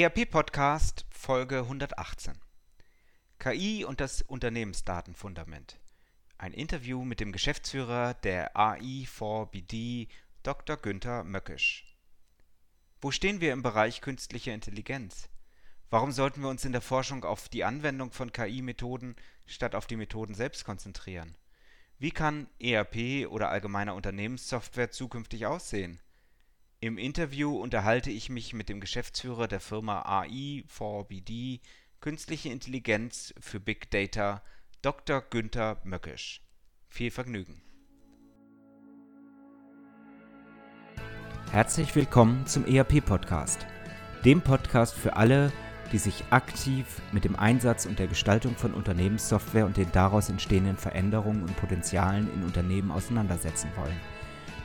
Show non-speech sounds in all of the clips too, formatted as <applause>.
ERP-Podcast Folge 118. KI und das Unternehmensdatenfundament. Ein Interview mit dem Geschäftsführer der AI4BD, Dr. Günther Möckisch. Wo stehen wir im Bereich künstliche Intelligenz? Warum sollten wir uns in der Forschung auf die Anwendung von KI-Methoden statt auf die Methoden selbst konzentrieren? Wie kann ERP oder allgemeiner Unternehmenssoftware zukünftig aussehen? Im Interview unterhalte ich mich mit dem Geschäftsführer der Firma AI4BD Künstliche Intelligenz für Big Data, Dr. Günther Möckisch. Viel Vergnügen. Herzlich willkommen zum ERP-Podcast, dem Podcast für alle, die sich aktiv mit dem Einsatz und der Gestaltung von Unternehmenssoftware und den daraus entstehenden Veränderungen und Potenzialen in Unternehmen auseinandersetzen wollen.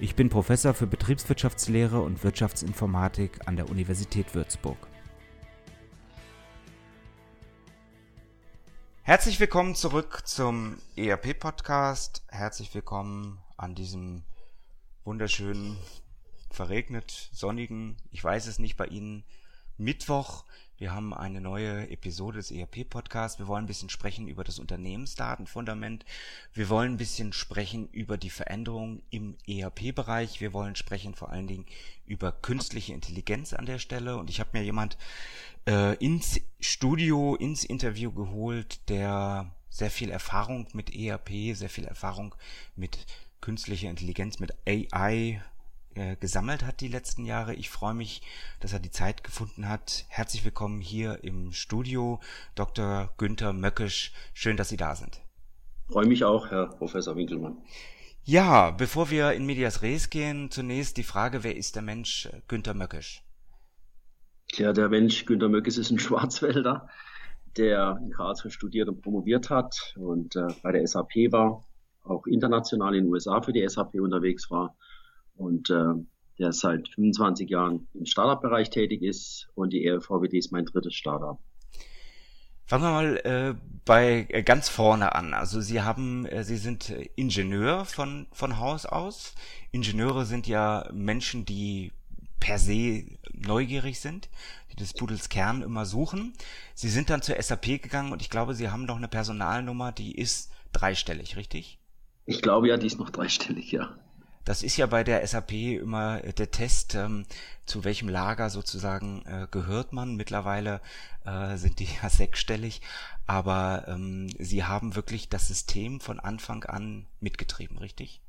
Ich bin Professor für Betriebswirtschaftslehre und Wirtschaftsinformatik an der Universität Würzburg. Herzlich willkommen zurück zum ERP-Podcast. Herzlich willkommen an diesem wunderschönen, verregnet, sonnigen, ich weiß es nicht bei Ihnen, Mittwoch. Wir haben eine neue Episode des ERP-Podcasts. Wir wollen ein bisschen sprechen über das Unternehmensdatenfundament. Wir wollen ein bisschen sprechen über die Veränderungen im ERP-Bereich. Wir wollen sprechen vor allen Dingen über künstliche Intelligenz an der Stelle. Und ich habe mir jemand äh, ins Studio, ins Interview geholt, der sehr viel Erfahrung mit ERP, sehr viel Erfahrung mit künstlicher Intelligenz, mit AI äh, gesammelt hat die letzten Jahre. Ich freue mich, dass er die Zeit gefunden hat. Herzlich willkommen hier im Studio, Dr. Günther Möckisch. Schön, dass Sie da sind. Freue mich auch, Herr Professor Winkelmann. Ja, bevor wir in Medias Res gehen, zunächst die Frage, wer ist der Mensch äh, Günther Möckisch? Ja, der Mensch Günther Möckisch ist ein <laughs> Schwarzwälder, der in Karlsruhe studiert und promoviert hat und äh, bei der SAP war, auch international in den USA für die SAP unterwegs war und äh, der seit 25 Jahren im Startup-Bereich tätig ist und die ERVWD ist mein drittes Startup. Fangen wir mal äh, bei äh, ganz vorne an. Also Sie haben, äh, Sie sind Ingenieur von von Haus aus. Ingenieure sind ja Menschen, die per se neugierig sind, die des Pudels Kern immer suchen. Sie sind dann zur SAP gegangen und ich glaube, Sie haben doch eine Personalnummer, die ist dreistellig, richtig? Ich glaube ja, die ist noch dreistellig, ja. Das ist ja bei der SAP immer äh, der Test, ähm, zu welchem Lager sozusagen äh, gehört man. Mittlerweile äh, sind die <laughs> ja sechsstellig, aber ähm, sie haben wirklich das System von Anfang an mitgetrieben, richtig?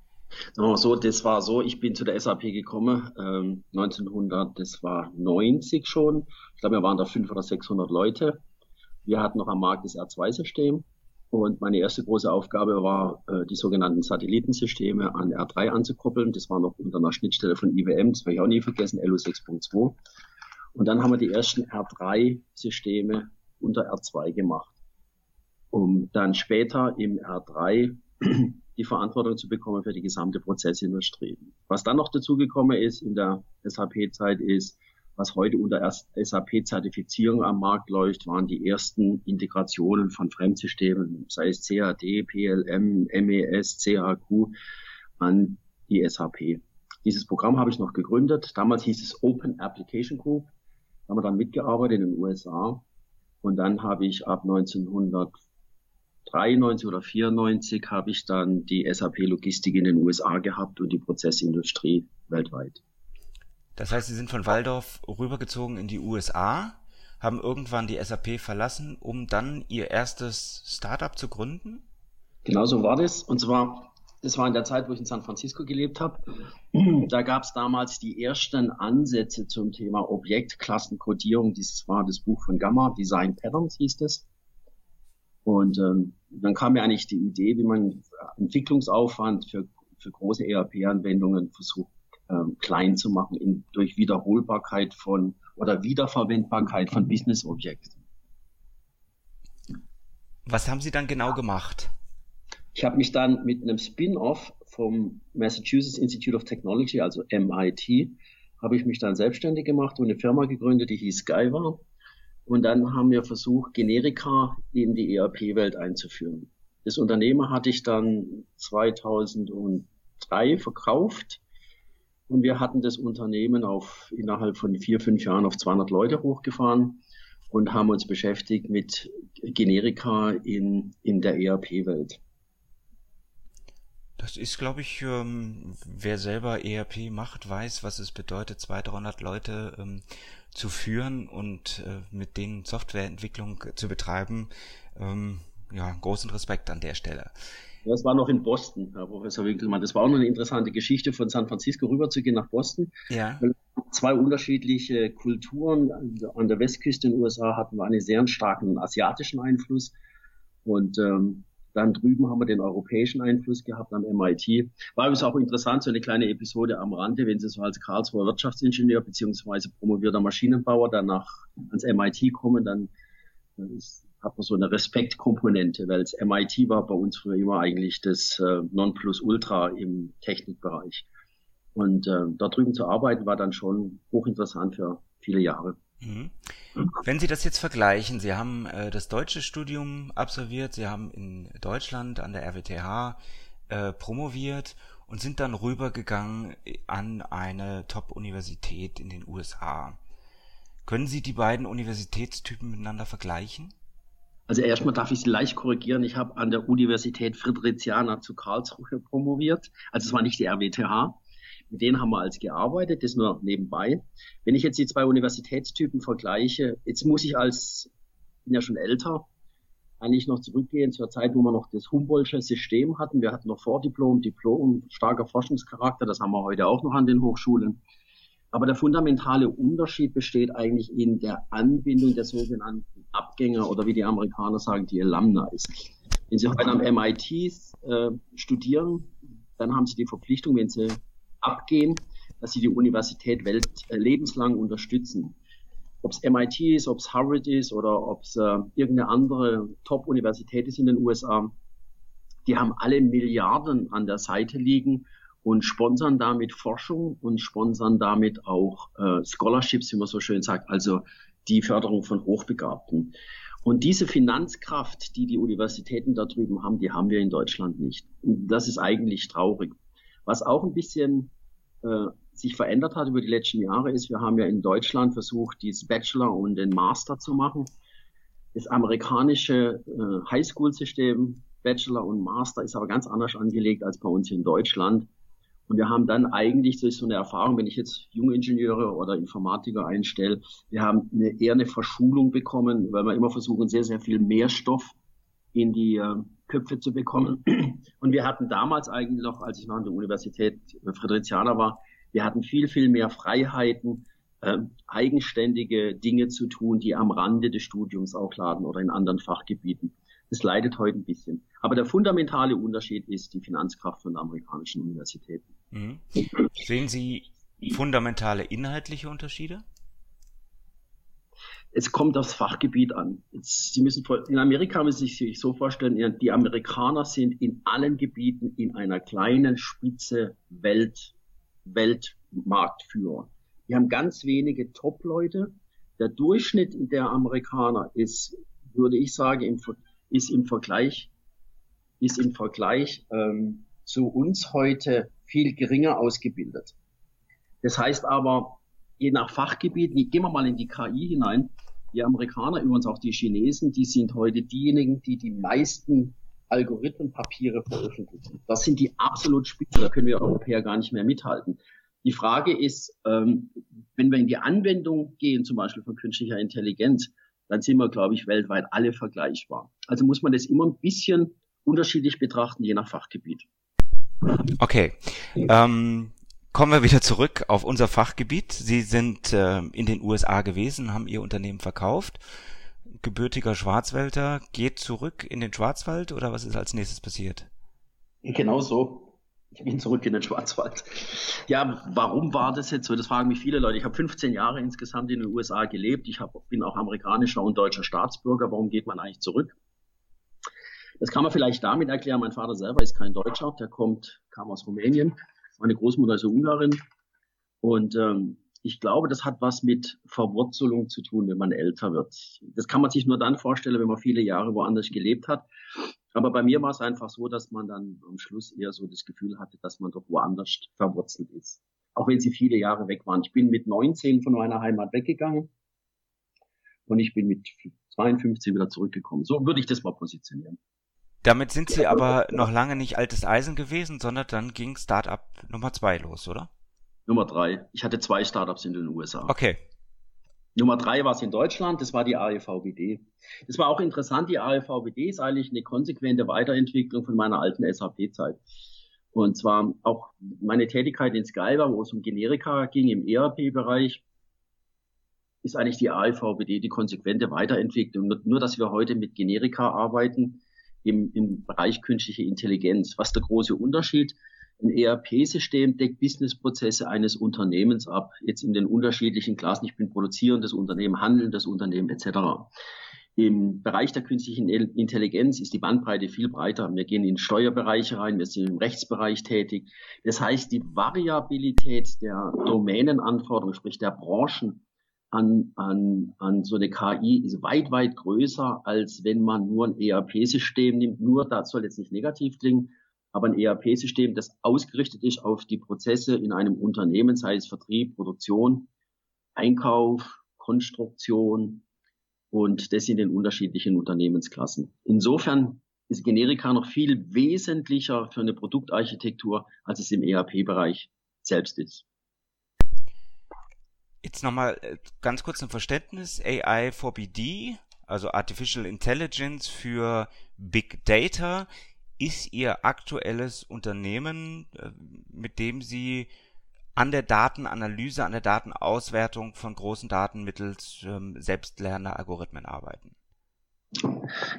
so, das war so, ich bin zu der SAP gekommen, ähm, 1900, das war 90 schon. Ich glaube, wir waren da 500 oder 600 Leute. Wir hatten noch am Markt das R2-System und meine erste große Aufgabe war, äh, die sogenannten Satellitensysteme an R3 anzukoppeln. Das war noch unter einer Schnittstelle von IBM, das werde ich auch nie vergessen, LU 6.2. Und dann haben wir die ersten R3-Systeme unter R2 gemacht, um dann später im R3 <clears throat> die Verantwortung zu bekommen für die gesamte Prozessindustrie. Was dann noch dazugekommen ist in der SAP-Zeit ist, was heute unter SAP-Zertifizierung am Markt läuft, waren die ersten Integrationen von Fremdsystemen, sei es CAD, PLM, MES, CAQ, an die SAP. Dieses Programm habe ich noch gegründet. Damals hieß es Open Application Group. Da haben wir dann mitgearbeitet in den USA. Und dann habe ich ab 1993 oder 94 habe ich dann die SAP Logistik in den USA gehabt und die Prozessindustrie weltweit. Das heißt, Sie sind von Waldorf rübergezogen in die USA, haben irgendwann die SAP verlassen, um dann Ihr erstes Startup zu gründen? Genau so war das. Und zwar, das war in der Zeit, wo ich in San Francisco gelebt habe. Da gab es damals die ersten Ansätze zum Thema Objektklassenkodierung. Dieses war das Buch von Gamma, Design Patterns hieß das. Und ähm, dann kam mir eigentlich die Idee, wie man Entwicklungsaufwand für, für große ERP-Anwendungen versucht ähm, klein zu machen in, durch Wiederholbarkeit von oder Wiederverwendbarkeit von Business-Objekten. Was haben Sie dann genau gemacht? Ich habe mich dann mit einem Spin-off vom Massachusetts Institute of Technology, also MIT, habe ich mich dann selbstständig gemacht und eine Firma gegründet, die hieß Skyvar. Und dann haben wir versucht, Generika in die ERP-Welt einzuführen. Das Unternehmen hatte ich dann 2003 verkauft und wir hatten das Unternehmen auf innerhalb von vier, fünf Jahren auf 200 Leute hochgefahren und haben uns beschäftigt mit Generika in, in der ERP-Welt. Das ist, glaube ich, ähm, wer selber ERP macht, weiß, was es bedeutet, 200, 300 Leute ähm, zu führen und äh, mit denen Softwareentwicklung zu betreiben. Ähm, ja, großen Respekt an der Stelle. Das war noch in Boston, Herr Professor Winkelmann. Das war auch noch eine interessante Geschichte, von San Francisco rüberzugehen nach Boston. Ja. Zwei unterschiedliche Kulturen. An der Westküste in den USA hatten wir einen sehr starken asiatischen Einfluss. Und ähm, dann drüben haben wir den europäischen Einfluss gehabt am MIT. War übrigens auch interessant, so eine kleine Episode am Rande, wenn Sie so als Karlsruher Wirtschaftsingenieur beziehungsweise promovierter Maschinenbauer dann nach, ans MIT kommen, dann, dann ist, hat man so eine Respektkomponente, weil das MIT war bei uns früher immer eigentlich das äh, Nonplusultra im Technikbereich. Und äh, da drüben zu arbeiten war dann schon hochinteressant für viele Jahre. Mhm. Wenn Sie das jetzt vergleichen, Sie haben äh, das deutsche Studium absolviert, Sie haben in Deutschland an der RWTH äh, promoviert und sind dann rübergegangen an eine Top-Universität in den USA. Können Sie die beiden Universitätstypen miteinander vergleichen? Also erstmal darf ich Sie leicht korrigieren. Ich habe an der Universität Fridericiana zu Karlsruhe promoviert. Also es war nicht die RWTH. Mit denen haben wir als gearbeitet, das nur nebenbei. Wenn ich jetzt die zwei Universitätstypen vergleiche, jetzt muss ich als, bin ja schon älter, eigentlich noch zurückgehen zur Zeit, wo wir noch das Humboldtsche System hatten. Wir hatten noch Vordiplom, Diplom, starker Forschungscharakter, das haben wir heute auch noch an den Hochschulen. Aber der fundamentale Unterschied besteht eigentlich in der Anbindung der sogenannten Abgänger oder wie die Amerikaner sagen, die Alumni. Wenn Sie heute am MIT äh, studieren, dann haben Sie die Verpflichtung, wenn Sie abgehen, dass sie die Universität welt, äh, lebenslang unterstützen. Ob es MIT ist, ob es Harvard ist oder ob es äh, irgendeine andere Top-Universität ist in den USA, die haben alle Milliarden an der Seite liegen und sponsern damit Forschung und sponsern damit auch äh, Scholarships, wie man so schön sagt, also die Förderung von Hochbegabten. Und diese Finanzkraft, die die Universitäten da drüben haben, die haben wir in Deutschland nicht. Und das ist eigentlich traurig. Was auch ein bisschen äh, sich verändert hat über die letzten Jahre ist, wir haben ja in Deutschland versucht, dieses Bachelor und den Master zu machen. Das amerikanische äh, Highschool-System, Bachelor und Master, ist aber ganz anders angelegt als bei uns in Deutschland. Und wir haben dann eigentlich durch so eine Erfahrung, wenn ich jetzt junge Ingenieure oder Informatiker einstelle, wir haben eine, eher eine Verschulung bekommen, weil wir immer versuchen, sehr, sehr viel mehr Stoff in die äh, Köpfe zu bekommen. Und wir hatten damals eigentlich noch, als ich noch an der Universität Fridericiana war, wir hatten viel, viel mehr Freiheiten, äh, eigenständige Dinge zu tun, die am Rande des Studiums auch laden oder in anderen Fachgebieten. Das leidet heute ein bisschen. Aber der fundamentale Unterschied ist die Finanzkraft von amerikanischen Universitäten. Mhm. Sehen Sie fundamentale inhaltliche Unterschiede? es kommt aufs Fachgebiet an. Jetzt, Sie müssen in Amerika müssen Sie sich so vorstellen, die Amerikaner sind in allen Gebieten in einer kleinen Spitze Welt, Weltmarktführer. Die haben ganz wenige Top-Leute. Der Durchschnitt der Amerikaner ist, würde ich sagen, im, ist im Vergleich, ist im Vergleich ähm, zu uns heute viel geringer ausgebildet. Das heißt aber, je nach Fachgebiet, gehen wir mal in die KI hinein. Die Amerikaner, übrigens auch die Chinesen, die sind heute diejenigen, die die meisten Algorithmenpapiere veröffentlichen. Das sind die absolut Spitze, da können wir Europäer gar nicht mehr mithalten. Die Frage ist, ähm, wenn wir in die Anwendung gehen, zum Beispiel von künstlicher Intelligenz, dann sind wir, glaube ich, weltweit alle vergleichbar. Also muss man das immer ein bisschen unterschiedlich betrachten, je nach Fachgebiet. Okay. Ähm, Kommen wir wieder zurück auf unser Fachgebiet. Sie sind äh, in den USA gewesen, haben Ihr Unternehmen verkauft. Gebürtiger Schwarzwälder geht zurück in den Schwarzwald oder was ist als nächstes passiert? Genau so. Ich bin zurück in den Schwarzwald. Ja, warum war das jetzt so? Das fragen mich viele Leute. Ich habe 15 Jahre insgesamt in den USA gelebt. Ich hab, bin auch amerikanischer und deutscher Staatsbürger. Warum geht man eigentlich zurück? Das kann man vielleicht damit erklären. Mein Vater selber ist kein Deutscher, der kommt, kam aus Rumänien. Meine Großmutter ist Ungarin. Und ähm, ich glaube, das hat was mit Verwurzelung zu tun, wenn man älter wird. Das kann man sich nur dann vorstellen, wenn man viele Jahre woanders gelebt hat. Aber bei mir war es einfach so, dass man dann am Schluss eher so das Gefühl hatte, dass man doch woanders verwurzelt ist. Auch wenn sie viele Jahre weg waren. Ich bin mit 19 von meiner Heimat weggegangen und ich bin mit 52 wieder zurückgekommen. So würde ich das mal positionieren. Damit sind Sie aber noch lange nicht altes Eisen gewesen, sondern dann ging Startup Nummer zwei los, oder? Nummer drei. Ich hatte zwei Startups in den USA. Okay. Nummer drei war es in Deutschland, das war die AEVBD. Das war auch interessant, die AEVBD ist eigentlich eine konsequente Weiterentwicklung von meiner alten SAP-Zeit. Und zwar auch meine Tätigkeit in Skyber, wo es um Generika ging im ERP-Bereich, ist eigentlich die AEVBD die konsequente Weiterentwicklung. Nur, dass wir heute mit Generika arbeiten im, im Bereich künstliche Intelligenz. Was der große Unterschied? Ein ERP-System deckt Businessprozesse eines Unternehmens ab, jetzt in den unterschiedlichen Klassen. Ich bin produzierendes Unternehmen, handelndes Unternehmen etc. Im Bereich der künstlichen Intelligenz ist die Bandbreite viel breiter. Wir gehen in Steuerbereiche rein, wir sind im Rechtsbereich tätig. Das heißt, die Variabilität der Domänenanforderungen, sprich der Branchen, an, an, an so eine KI ist weit, weit größer, als wenn man nur ein ERP-System nimmt. Nur, das soll jetzt nicht negativ klingen, aber ein ERP-System, das ausgerichtet ist auf die Prozesse in einem Unternehmen, sei es Vertrieb, Produktion, Einkauf, Konstruktion und das in den unterschiedlichen Unternehmensklassen. Insofern ist Generika noch viel wesentlicher für eine Produktarchitektur, als es im ERP-Bereich selbst ist. Jetzt nochmal äh, ganz kurz ein Verständnis. AI for BD, also Artificial Intelligence für Big Data, ist Ihr aktuelles Unternehmen, äh, mit dem Sie an der Datenanalyse, an der Datenauswertung von großen Daten mittels ähm, selbstlernender Algorithmen arbeiten.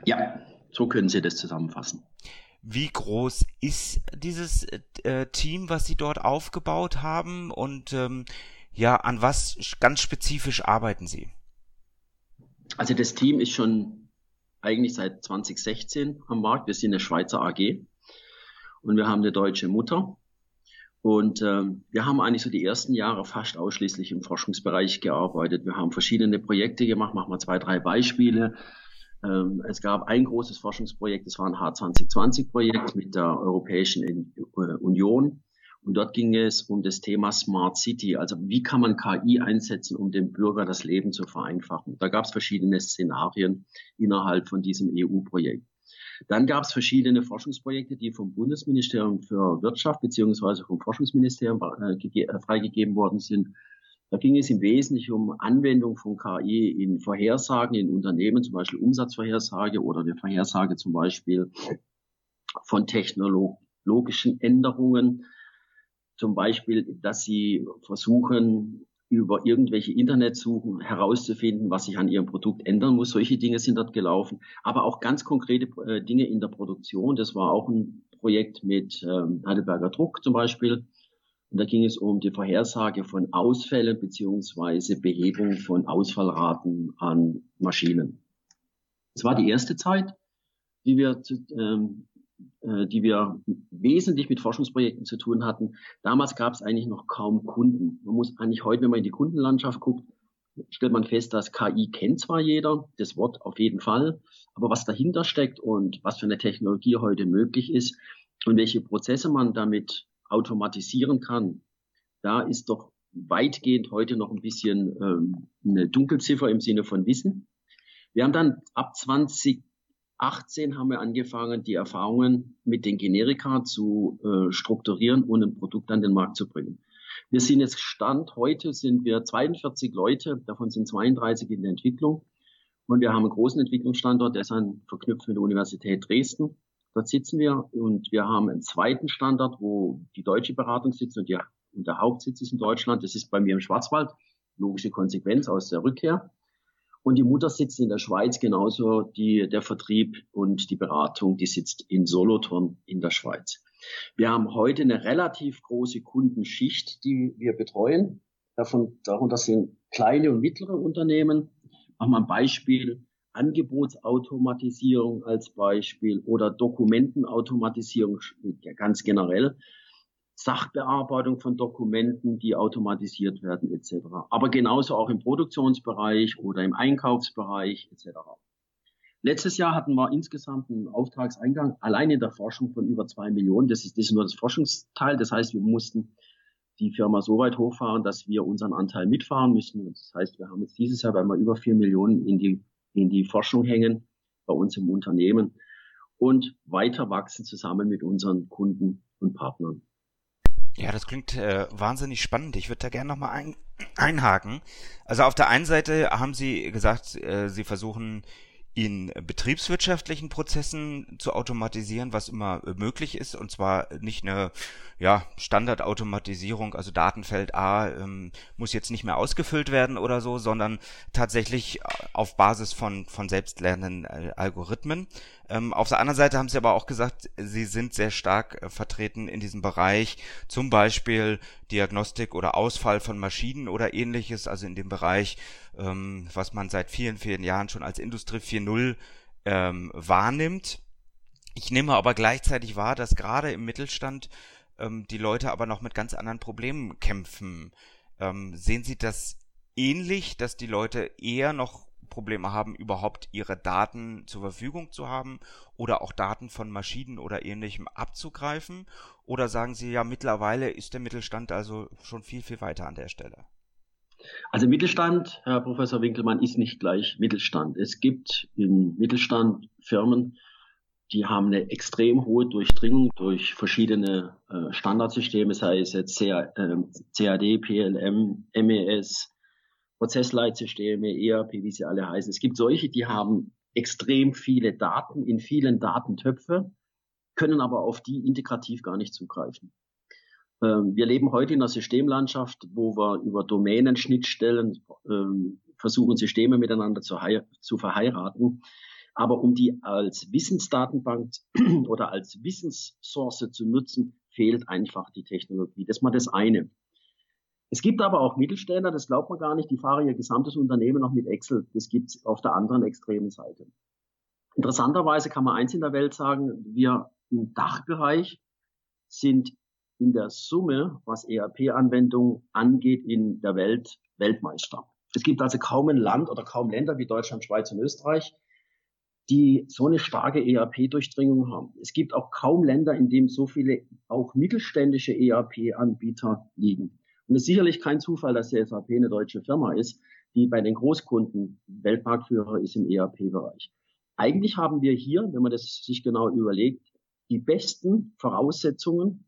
Ja, so können Sie das zusammenfassen. Wie groß ist dieses äh, Team, was Sie dort aufgebaut haben und ähm, ja, an was ganz spezifisch arbeiten Sie? Also das Team ist schon eigentlich seit 2016 am Markt. Wir sind eine Schweizer AG und wir haben eine deutsche Mutter. Und ähm, wir haben eigentlich so die ersten Jahre fast ausschließlich im Forschungsbereich gearbeitet. Wir haben verschiedene Projekte gemacht, machen wir zwei, drei Beispiele. Ähm, es gab ein großes Forschungsprojekt, das war ein H2020-Projekt mit der Europäischen Union. Und dort ging es um das Thema Smart City, also wie kann man KI einsetzen, um dem Bürger das Leben zu vereinfachen. Da gab es verschiedene Szenarien innerhalb von diesem EU-Projekt. Dann gab es verschiedene Forschungsprojekte, die vom Bundesministerium für Wirtschaft beziehungsweise vom Forschungsministerium äh, äh, freigegeben worden sind. Da ging es im Wesentlichen um Anwendung von KI in Vorhersagen in Unternehmen, zum Beispiel Umsatzvorhersage oder eine Vorhersage zum Beispiel von technologischen Änderungen zum Beispiel, dass sie versuchen, über irgendwelche Internetsuchen herauszufinden, was sich an ihrem Produkt ändern muss. Solche Dinge sind dort gelaufen. Aber auch ganz konkrete äh, Dinge in der Produktion. Das war auch ein Projekt mit ähm, Heidelberger Druck zum Beispiel. Und da ging es um die Vorhersage von Ausfällen beziehungsweise Behebung von Ausfallraten an Maschinen. Das war die erste Zeit, die wir ähm, äh, die wir wesentlich mit Forschungsprojekten zu tun hatten. Damals gab es eigentlich noch kaum Kunden. Man muss eigentlich heute, wenn man in die Kundenlandschaft guckt, stellt man fest, dass KI kennt zwar jeder, das Wort auf jeden Fall, aber was dahinter steckt und was für eine Technologie heute möglich ist und welche Prozesse man damit automatisieren kann, da ist doch weitgehend heute noch ein bisschen ähm, eine Dunkelziffer im Sinne von Wissen. Wir haben dann ab 20 18 haben wir angefangen, die Erfahrungen mit den Generika zu äh, strukturieren und ein Produkt an den Markt zu bringen. Wir sind jetzt Stand, heute sind wir 42 Leute, davon sind 32 in der Entwicklung. Und wir haben einen großen Entwicklungsstandort, der ist ein verknüpft mit der Universität Dresden. Dort sitzen wir und wir haben einen zweiten Standort, wo die deutsche Beratung sitzt und, die, und der Hauptsitz ist in Deutschland. Das ist bei mir im Schwarzwald. Logische Konsequenz aus der Rückkehr. Und die Mutter sitzt in der Schweiz, genauso die, der Vertrieb und die Beratung, die sitzt in Solothurn in der Schweiz. Wir haben heute eine relativ große Kundenschicht, die wir betreuen. Davon, darunter sind kleine und mittlere Unternehmen. Machen wir ein Beispiel. Angebotsautomatisierung als Beispiel oder Dokumentenautomatisierung ganz generell. Sachbearbeitung von Dokumenten, die automatisiert werden etc. Aber genauso auch im Produktionsbereich oder im Einkaufsbereich etc. Letztes Jahr hatten wir insgesamt einen Auftragseingang allein in der Forschung von über zwei Millionen. Das ist, das ist nur das Forschungsteil. Das heißt, wir mussten die Firma so weit hochfahren, dass wir unseren Anteil mitfahren müssen. Das heißt, wir haben jetzt dieses Jahr, wir über vier Millionen in die, in die Forschung hängen, bei uns im Unternehmen und weiter wachsen zusammen mit unseren Kunden und Partnern. Ja, das klingt äh, wahnsinnig spannend. Ich würde da gerne nochmal ein, einhaken. Also auf der einen Seite haben Sie gesagt, äh, Sie versuchen in betriebswirtschaftlichen Prozessen zu automatisieren, was immer möglich ist, und zwar nicht eine ja, Standardautomatisierung, also Datenfeld A ähm, muss jetzt nicht mehr ausgefüllt werden oder so, sondern tatsächlich auf Basis von, von selbstlernenden äh, Algorithmen. Ähm, auf der anderen Seite haben Sie aber auch gesagt, Sie sind sehr stark äh, vertreten in diesem Bereich, zum Beispiel Diagnostik oder Ausfall von Maschinen oder ähnliches, also in dem Bereich, ähm, was man seit vielen, vielen Jahren schon als Industrie 4.0 ähm, wahrnimmt. Ich nehme aber gleichzeitig wahr, dass gerade im Mittelstand ähm, die Leute aber noch mit ganz anderen Problemen kämpfen. Ähm, sehen Sie das ähnlich, dass die Leute eher noch Probleme haben, überhaupt ihre Daten zur Verfügung zu haben oder auch Daten von Maschinen oder ähnlichem abzugreifen? Oder sagen Sie ja, mittlerweile ist der Mittelstand also schon viel, viel weiter an der Stelle? Also Mittelstand, Herr Professor Winkelmann, ist nicht gleich Mittelstand. Es gibt in Mittelstand Firmen, die haben eine extrem hohe Durchdringung durch verschiedene äh, Standardsysteme, sei es jetzt CAD, äh, PLM, MES, Prozessleitsysteme, ERP, wie sie alle heißen. Es gibt solche, die haben extrem viele Daten in vielen Datentöpfe, können aber auf die integrativ gar nicht zugreifen. Ähm, wir leben heute in einer Systemlandschaft, wo wir über Domänenschnittstellen ähm, versuchen, Systeme miteinander zu, zu verheiraten. Aber um die als Wissensdatenbank <clears throat> oder als Wissenssource zu nutzen, fehlt einfach die Technologie. Das ist mal das eine. Es gibt aber auch Mittelständler, das glaubt man gar nicht, die fahren ihr gesamtes Unternehmen noch mit Excel. Das gibt es auf der anderen extremen Seite. Interessanterweise kann man eins in der Welt sagen, wir im Dachbereich sind in der Summe, was ERP-Anwendungen angeht, in der Welt Weltmeister. Es gibt also kaum ein Land oder kaum Länder wie Deutschland, Schweiz und Österreich, die so eine starke ERP-Durchdringung haben. Es gibt auch kaum Länder, in denen so viele auch mittelständische ERP-Anbieter liegen. Und es ist sicherlich kein Zufall, dass die SAP eine deutsche Firma ist, die bei den Großkunden Weltmarktführer ist im ERP-Bereich. Eigentlich haben wir hier, wenn man das sich genau überlegt, die besten Voraussetzungen,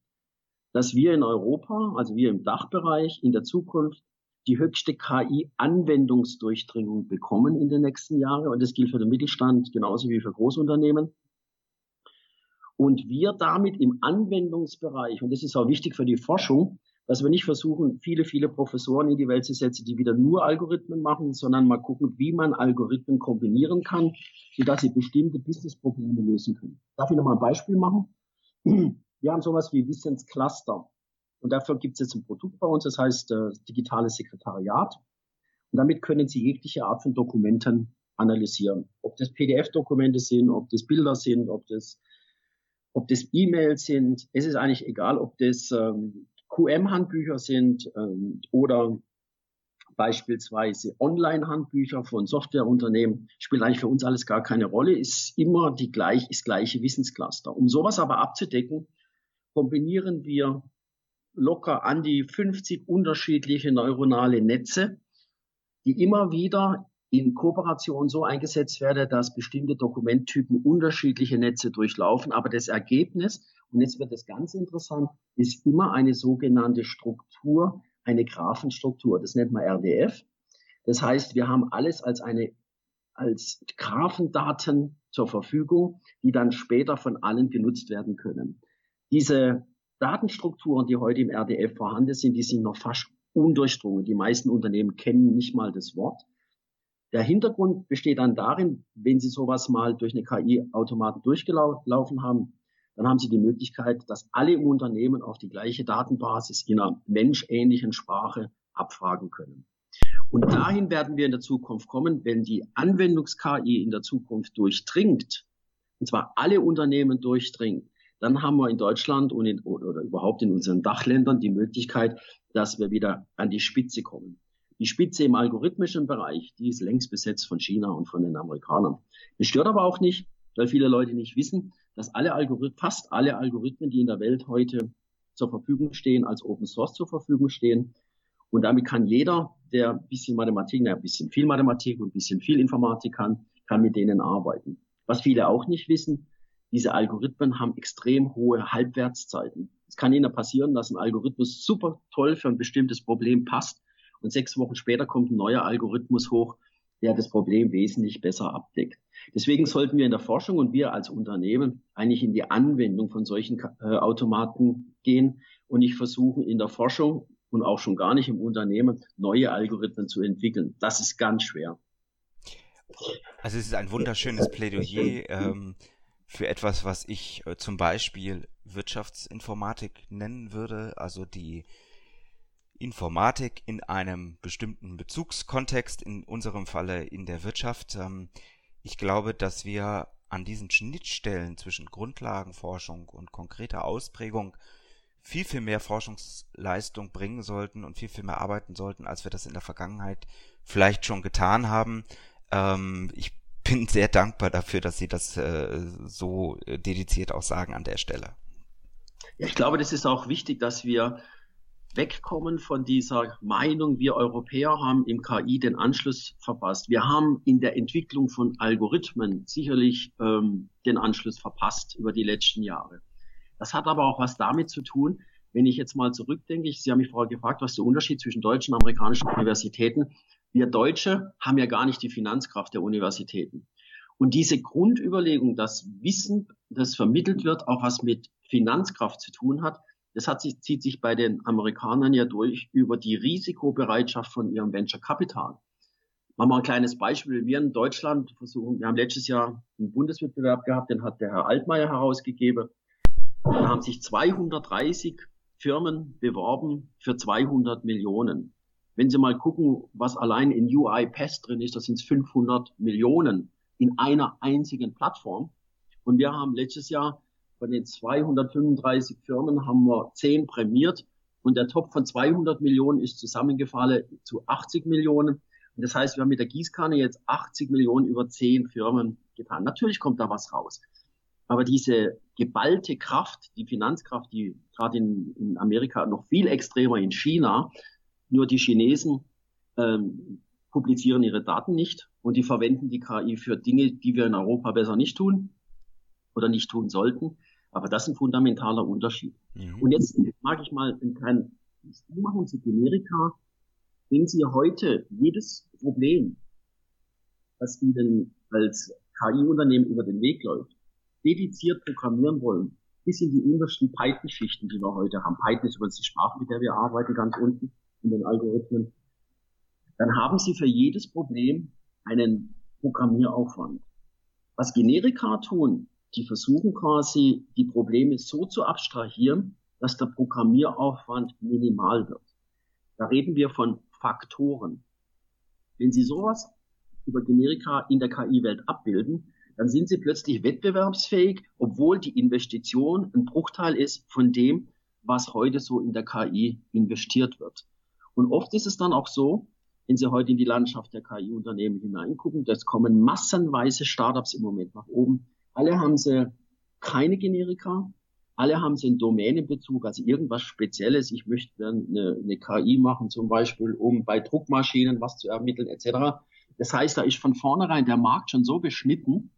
dass wir in Europa, also wir im Dachbereich, in der Zukunft die höchste KI-Anwendungsdurchdringung bekommen in den nächsten Jahren. Und das gilt für den Mittelstand genauso wie für Großunternehmen. Und wir damit im Anwendungsbereich, und das ist auch wichtig für die Forschung, dass wir nicht versuchen, viele, viele Professoren in die Welt zu setzen, die wieder nur Algorithmen machen, sondern mal gucken, wie man Algorithmen kombinieren kann, sodass sie bestimmte Businessprobleme lösen können. Darf ich noch mal ein Beispiel machen? Wir haben sowas wie Wissenscluster. Und dafür gibt es jetzt ein Produkt bei uns, das heißt äh, digitales Sekretariat. Und damit können Sie jegliche Art von Dokumenten analysieren. Ob das PDF-Dokumente sind, ob das Bilder sind, ob das, ob das E-Mails sind. Es ist eigentlich egal, ob das ähm, QM-Handbücher sind ähm, oder beispielsweise Online-Handbücher von Softwareunternehmen, spielt eigentlich für uns alles gar keine Rolle, ist immer die gleich, ist gleiche Wissenscluster. Um sowas aber abzudecken, kombinieren wir locker an die 50 unterschiedliche neuronale Netze, die immer wieder in Kooperation so eingesetzt werden, dass bestimmte Dokumenttypen unterschiedliche Netze durchlaufen. Aber das Ergebnis und jetzt wird das ganz interessant, ist immer eine sogenannte Struktur, eine Graphenstruktur. Das nennt man RDF. Das heißt, wir haben alles als eine, als Graphendaten zur Verfügung, die dann später von allen genutzt werden können. Diese Datenstrukturen, die heute im RDF vorhanden sind, die sind noch fast undurchdrungen. Die meisten Unternehmen kennen nicht mal das Wort. Der Hintergrund besteht dann darin, wenn Sie sowas mal durch eine KI-Automaten durchgelaufen haben, dann haben Sie die Möglichkeit, dass alle im Unternehmen auf die gleiche Datenbasis in einer menschähnlichen Sprache abfragen können. Und dahin werden wir in der Zukunft kommen, wenn die Anwendungs-KI in der Zukunft durchdringt, und zwar alle Unternehmen durchdringt, dann haben wir in Deutschland und in, oder überhaupt in unseren Dachländern die Möglichkeit, dass wir wieder an die Spitze kommen. Die Spitze im algorithmischen Bereich, die ist längst besetzt von China und von den Amerikanern. Das stört aber auch nicht, weil viele Leute nicht wissen, dass alle Algorithmen, fast alle Algorithmen, die in der Welt heute zur Verfügung stehen, als Open Source zur Verfügung stehen. Und damit kann jeder, der ein bisschen Mathematik, ein bisschen viel Mathematik und ein bisschen viel Informatik kann, kann mit denen arbeiten. Was viele auch nicht wissen, diese Algorithmen haben extrem hohe Halbwertszeiten. Es kann Ihnen passieren, dass ein Algorithmus super toll für ein bestimmtes Problem passt und sechs Wochen später kommt ein neuer Algorithmus hoch, der das Problem wesentlich besser abdeckt. Deswegen sollten wir in der Forschung und wir als Unternehmen eigentlich in die Anwendung von solchen äh, Automaten gehen und nicht versuchen, in der Forschung und auch schon gar nicht im Unternehmen neue Algorithmen zu entwickeln. Das ist ganz schwer. Also es ist ein wunderschönes Plädoyer ähm, für etwas, was ich äh, zum Beispiel Wirtschaftsinformatik nennen würde, also die Informatik in einem bestimmten Bezugskontext, in unserem Falle in der Wirtschaft. Ähm, ich glaube, dass wir an diesen Schnittstellen zwischen Grundlagenforschung und konkreter Ausprägung viel, viel mehr Forschungsleistung bringen sollten und viel, viel mehr arbeiten sollten, als wir das in der Vergangenheit vielleicht schon getan haben. Ähm, ich bin sehr dankbar dafür, dass Sie das äh, so dediziert auch sagen an der Stelle. Ja, ich glaube, das ist auch wichtig, dass wir wegkommen von dieser Meinung, wir Europäer haben im KI den Anschluss verpasst. Wir haben in der Entwicklung von Algorithmen sicherlich ähm, den Anschluss verpasst über die letzten Jahre. Das hat aber auch was damit zu tun, wenn ich jetzt mal zurückdenke, Sie haben mich vorher gefragt, was der Unterschied zwischen deutschen und amerikanischen Universitäten. Wir Deutsche haben ja gar nicht die Finanzkraft der Universitäten. Und diese Grundüberlegung, dass Wissen, das vermittelt wird, auch was mit Finanzkraft zu tun hat, das hat sich, zieht sich bei den Amerikanern ja durch über die Risikobereitschaft von ihrem Venture Capital. Machen wir ein kleines Beispiel. Wir in Deutschland versuchen, wir haben letztes Jahr einen Bundeswettbewerb gehabt, den hat der Herr Altmaier herausgegeben. Da haben sich 230 Firmen beworben für 200 Millionen. Wenn Sie mal gucken, was allein in UiPath drin ist, das sind 500 Millionen in einer einzigen Plattform. Und wir haben letztes Jahr von den 235 Firmen haben wir 10 prämiert und der Top von 200 Millionen ist zusammengefallen zu 80 Millionen. Und das heißt, wir haben mit der Gießkanne jetzt 80 Millionen über 10 Firmen getan. Natürlich kommt da was raus. Aber diese geballte Kraft, die Finanzkraft, die gerade in, in Amerika noch viel extremer in China, nur die Chinesen ähm, publizieren ihre Daten nicht und die verwenden die KI für Dinge, die wir in Europa besser nicht tun oder nicht tun sollten. Aber das ist ein fundamentaler Unterschied. Mhm. Und jetzt mag ich mal einen kleinen Sprung machen zu Generika. Wenn Sie heute jedes Problem, das Ihnen als KI-Unternehmen über den Weg läuft, dediziert programmieren wollen, bis in die untersten Python-Schichten, die wir heute haben. Python ist übrigens die Sprache, mit der wir arbeiten, ganz unten in den Algorithmen. Dann haben Sie für jedes Problem einen Programmieraufwand. Was Generika tun, die versuchen quasi, die Probleme so zu abstrahieren, dass der Programmieraufwand minimal wird. Da reden wir von Faktoren. Wenn Sie sowas über Generika in der KI-Welt abbilden, dann sind Sie plötzlich wettbewerbsfähig, obwohl die Investition ein Bruchteil ist von dem, was heute so in der KI investiert wird. Und oft ist es dann auch so, wenn Sie heute in die Landschaft der KI-Unternehmen hineingucken, das kommen massenweise Startups im Moment nach oben, alle haben sie keine Generika. Alle haben sie einen Domänenbezug, also irgendwas Spezielles. Ich möchte dann eine, eine KI machen, zum Beispiel, um bei Druckmaschinen was zu ermitteln, etc. Das heißt, da ist von vornherein der Markt schon so beschnitten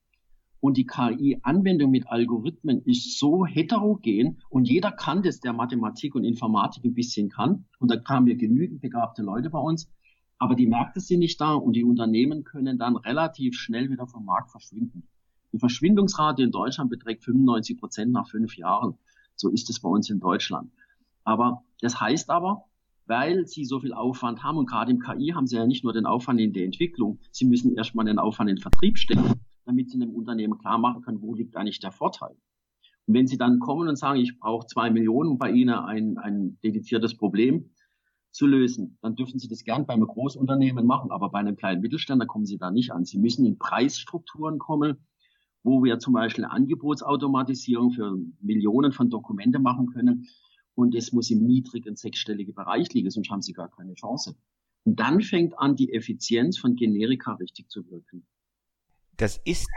und die KI-Anwendung mit Algorithmen ist so heterogen und jeder kann das, der Mathematik und Informatik ein bisschen kann. Und da kamen wir genügend begabte Leute bei uns. Aber die Märkte sind nicht da und die Unternehmen können dann relativ schnell wieder vom Markt verschwinden. Die Verschwindungsrate in Deutschland beträgt 95 Prozent nach fünf Jahren. So ist es bei uns in Deutschland. Aber das heißt aber, weil sie so viel Aufwand haben und gerade im KI haben sie ja nicht nur den Aufwand in der Entwicklung, sie müssen erstmal den Aufwand in den Vertrieb stellen, damit sie einem Unternehmen klar machen können, wo liegt eigentlich der Vorteil. Und wenn sie dann kommen und sagen, ich brauche zwei Millionen bei Ihnen ein, ein dediziertes Problem, zu lösen, dann dürfen Sie das gern bei einem Großunternehmen machen, aber bei einem kleinen Mittelständler kommen Sie da nicht an. Sie müssen in Preisstrukturen kommen, wo wir zum Beispiel Angebotsautomatisierung für Millionen von Dokumente machen können. Und es muss im niedrigen sechsstelligen Bereich liegen, sonst haben Sie gar keine Chance. Und dann fängt an, die Effizienz von Generika richtig zu wirken. Das ist,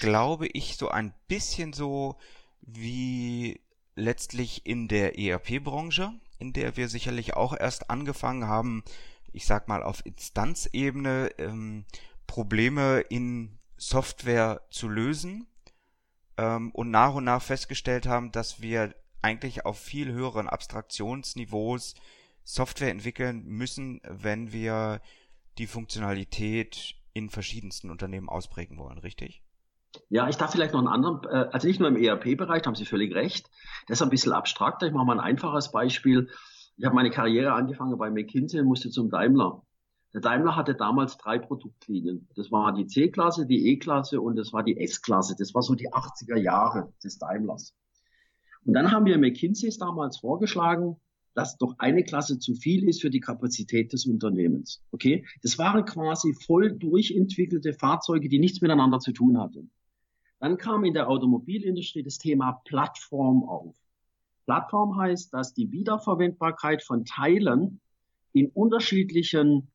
glaube ich, so ein bisschen so wie letztlich in der ERP-Branche, in der wir sicherlich auch erst angefangen haben, ich sag mal auf Instanzebene ähm, Probleme in Software zu lösen ähm, und nach und nach festgestellt haben, dass wir eigentlich auf viel höheren Abstraktionsniveaus Software entwickeln müssen, wenn wir die Funktionalität in verschiedensten Unternehmen ausprägen wollen, richtig? Ja, ich darf vielleicht noch einen anderen, äh, also nicht nur im ERP-Bereich, da haben Sie völlig recht. Das ist ein bisschen abstrakter. Ich mache mal ein einfaches Beispiel. Ich habe meine Karriere angefangen bei McKinsey und musste zum Daimler. Der Daimler hatte damals drei Produktlinien. Das war die C-Klasse, die E-Klasse und das war die S-Klasse. Das war so die 80er Jahre des Daimlers. Und dann haben wir McKinseys damals vorgeschlagen, dass doch eine Klasse zu viel ist für die Kapazität des Unternehmens. Okay? Das waren quasi voll durchentwickelte Fahrzeuge, die nichts miteinander zu tun hatten. Dann kam in der Automobilindustrie das Thema Plattform auf. Plattform heißt, dass die Wiederverwendbarkeit von Teilen in unterschiedlichen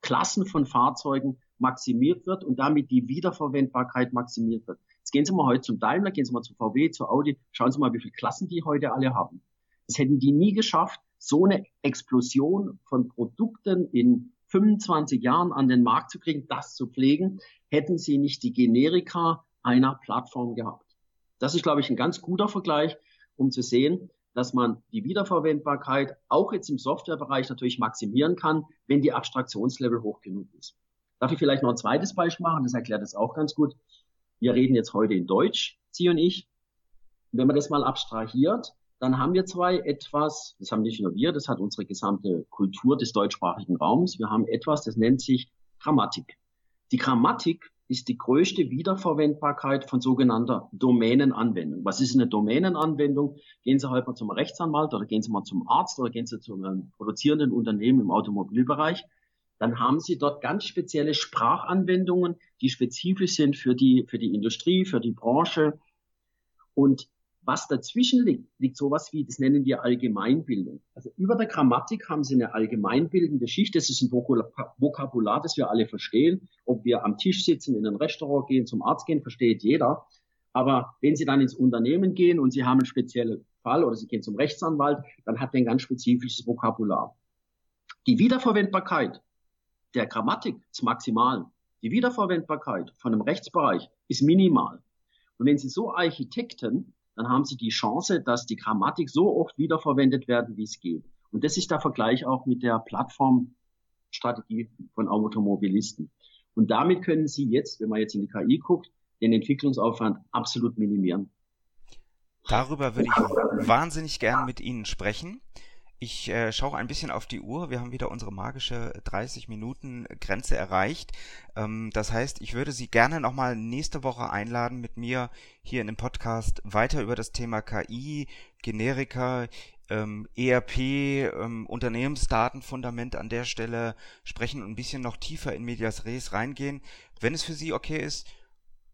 Klassen von Fahrzeugen maximiert wird und damit die Wiederverwendbarkeit maximiert wird. Jetzt gehen Sie mal heute zum Daimler, gehen Sie mal zu VW, zu Audi, schauen Sie mal, wie viele Klassen die heute alle haben. Das hätten die nie geschafft, so eine Explosion von Produkten in 25 Jahren an den Markt zu kriegen, das zu pflegen, hätten sie nicht die Generika einer Plattform gehabt. Das ist, glaube ich, ein ganz guter Vergleich, um zu sehen, dass man die Wiederverwendbarkeit auch jetzt im Softwarebereich natürlich maximieren kann, wenn die Abstraktionslevel hoch genug ist. Darf ich vielleicht noch ein zweites Beispiel machen? Das erklärt es auch ganz gut. Wir reden jetzt heute in Deutsch, Sie und ich. Wenn man das mal abstrahiert, dann haben wir zwei etwas, das haben nicht nur wir, das hat unsere gesamte Kultur des deutschsprachigen Raums. Wir haben etwas, das nennt sich Grammatik. Die Grammatik ist die größte Wiederverwendbarkeit von sogenannter Domänenanwendung. Was ist eine Domänenanwendung? Gehen Sie heute mal zum Rechtsanwalt oder gehen Sie mal zum Arzt oder gehen Sie zu einem produzierenden Unternehmen im Automobilbereich. Dann haben Sie dort ganz spezielle Sprachanwendungen, die spezifisch sind für die, für die Industrie, für die Branche. Und was dazwischen liegt, liegt sowas wie, das nennen wir Allgemeinbildung. Also über der Grammatik haben Sie eine allgemeinbildende Schicht. Das ist ein Vokabular, das wir alle verstehen. Ob wir am Tisch sitzen, in ein Restaurant gehen, zum Arzt gehen, versteht jeder. Aber wenn Sie dann ins Unternehmen gehen und Sie haben einen speziellen Fall oder Sie gehen zum Rechtsanwalt, dann hat der ein ganz spezifisches Vokabular. Die Wiederverwendbarkeit der Grammatik ist maximal. Die Wiederverwendbarkeit von einem Rechtsbereich ist minimal. Und wenn Sie so Architekten dann haben Sie die Chance, dass die Grammatik so oft wiederverwendet werden, wie es geht. Und das ist der Vergleich auch mit der Plattformstrategie von Automobilisten. Und damit können Sie jetzt, wenn man jetzt in die KI guckt, den Entwicklungsaufwand absolut minimieren. Darüber würde ich wahnsinnig gern mit Ihnen sprechen. Ich äh, schaue ein bisschen auf die Uhr. Wir haben wieder unsere magische 30 Minuten Grenze erreicht. Ähm, das heißt, ich würde Sie gerne nochmal nächste Woche einladen, mit mir hier in dem Podcast weiter über das Thema KI, Generika, ähm, ERP, ähm, Unternehmensdatenfundament an der Stelle sprechen und ein bisschen noch tiefer in Medias Res reingehen. Wenn es für Sie okay ist,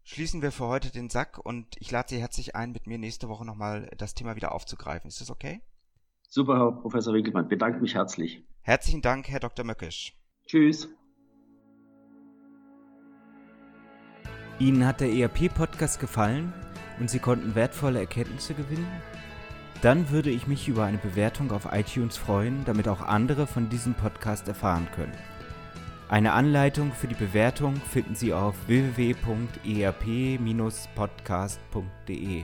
schließen wir für heute den Sack und ich lade Sie herzlich ein, mit mir nächste Woche nochmal das Thema wieder aufzugreifen. Ist das okay? Super, Herr Professor Winkelmann. Bedanke mich herzlich. Herzlichen Dank, Herr Dr. Möckisch. Tschüss. Ihnen hat der ERP-Podcast gefallen und Sie konnten wertvolle Erkenntnisse gewinnen? Dann würde ich mich über eine Bewertung auf iTunes freuen, damit auch andere von diesem Podcast erfahren können. Eine Anleitung für die Bewertung finden Sie auf www.erp-podcast.de.